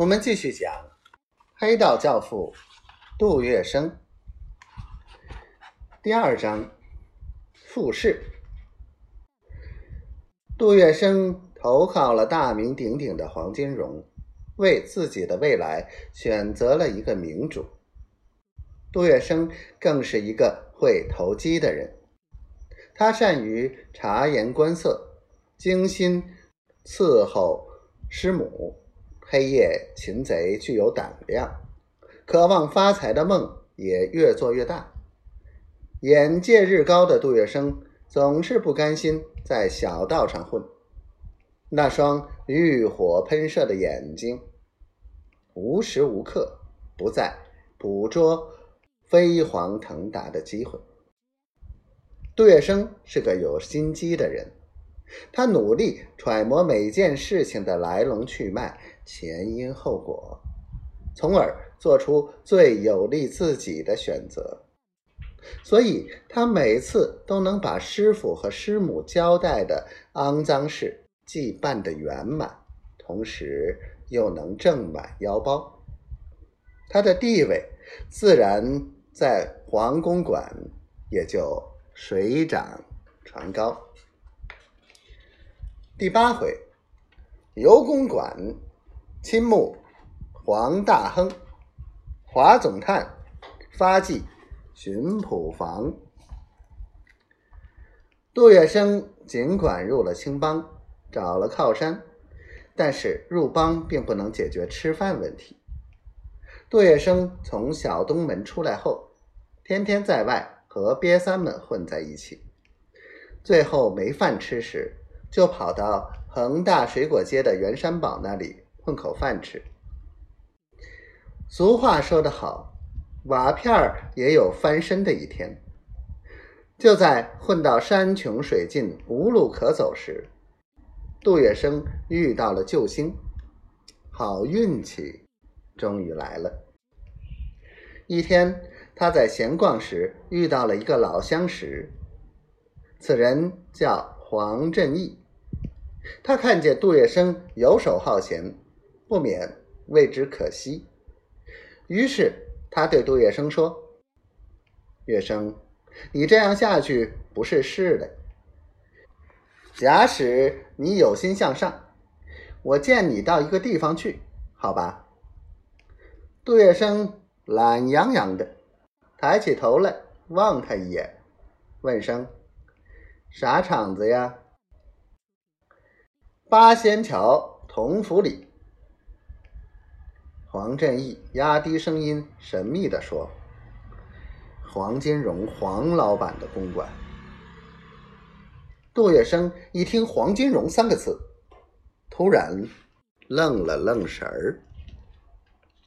我们继续讲黑道教父杜月笙第二章复试。杜月笙投靠了大名鼎鼎的黄金荣，为自己的未来选择了一个明主。杜月笙更是一个会投机的人，他善于察言观色，精心伺候师母。黑夜擒贼具有胆量，渴望发财的梦也越做越大。眼界日高的杜月笙总是不甘心在小道上混，那双欲火喷射的眼睛，无时无刻不在捕捉飞黄腾达的机会。杜月笙是个有心机的人。他努力揣摩每件事情的来龙去脉、前因后果，从而做出最有利自己的选择。所以，他每次都能把师傅和师母交代的肮脏事既办得圆满，同时又能挣满腰包。他的地位自然在黄公馆也就水涨船高。第八回，游公馆亲慕黄大亨，华总探发迹巡捕房。杜月笙尽管入了青帮，找了靠山，但是入帮并不能解决吃饭问题。杜月笙从小东门出来后，天天在外和瘪三们混在一起，最后没饭吃时。就跑到恒大水果街的袁山堡那里混口饭吃。俗话说得好，瓦片儿也有翻身的一天。就在混到山穷水尽、无路可走时，杜月笙遇到了救星，好运气终于来了。一天，他在闲逛时遇到了一个老相识，此人叫黄振义。他看见杜月笙游手好闲，不免为之可惜。于是他对杜月笙说：“月笙，你这样下去不是事的。假使你有心向上，我荐你到一个地方去，好吧？”杜月笙懒洋洋的抬起头来望他一眼，问声：“啥厂子呀？”八仙桥同福里，黄振义压低声音，神秘地说：“黄金荣，黄老板的公馆。”杜月笙一听“黄金荣”三个字，突然愣了愣神儿。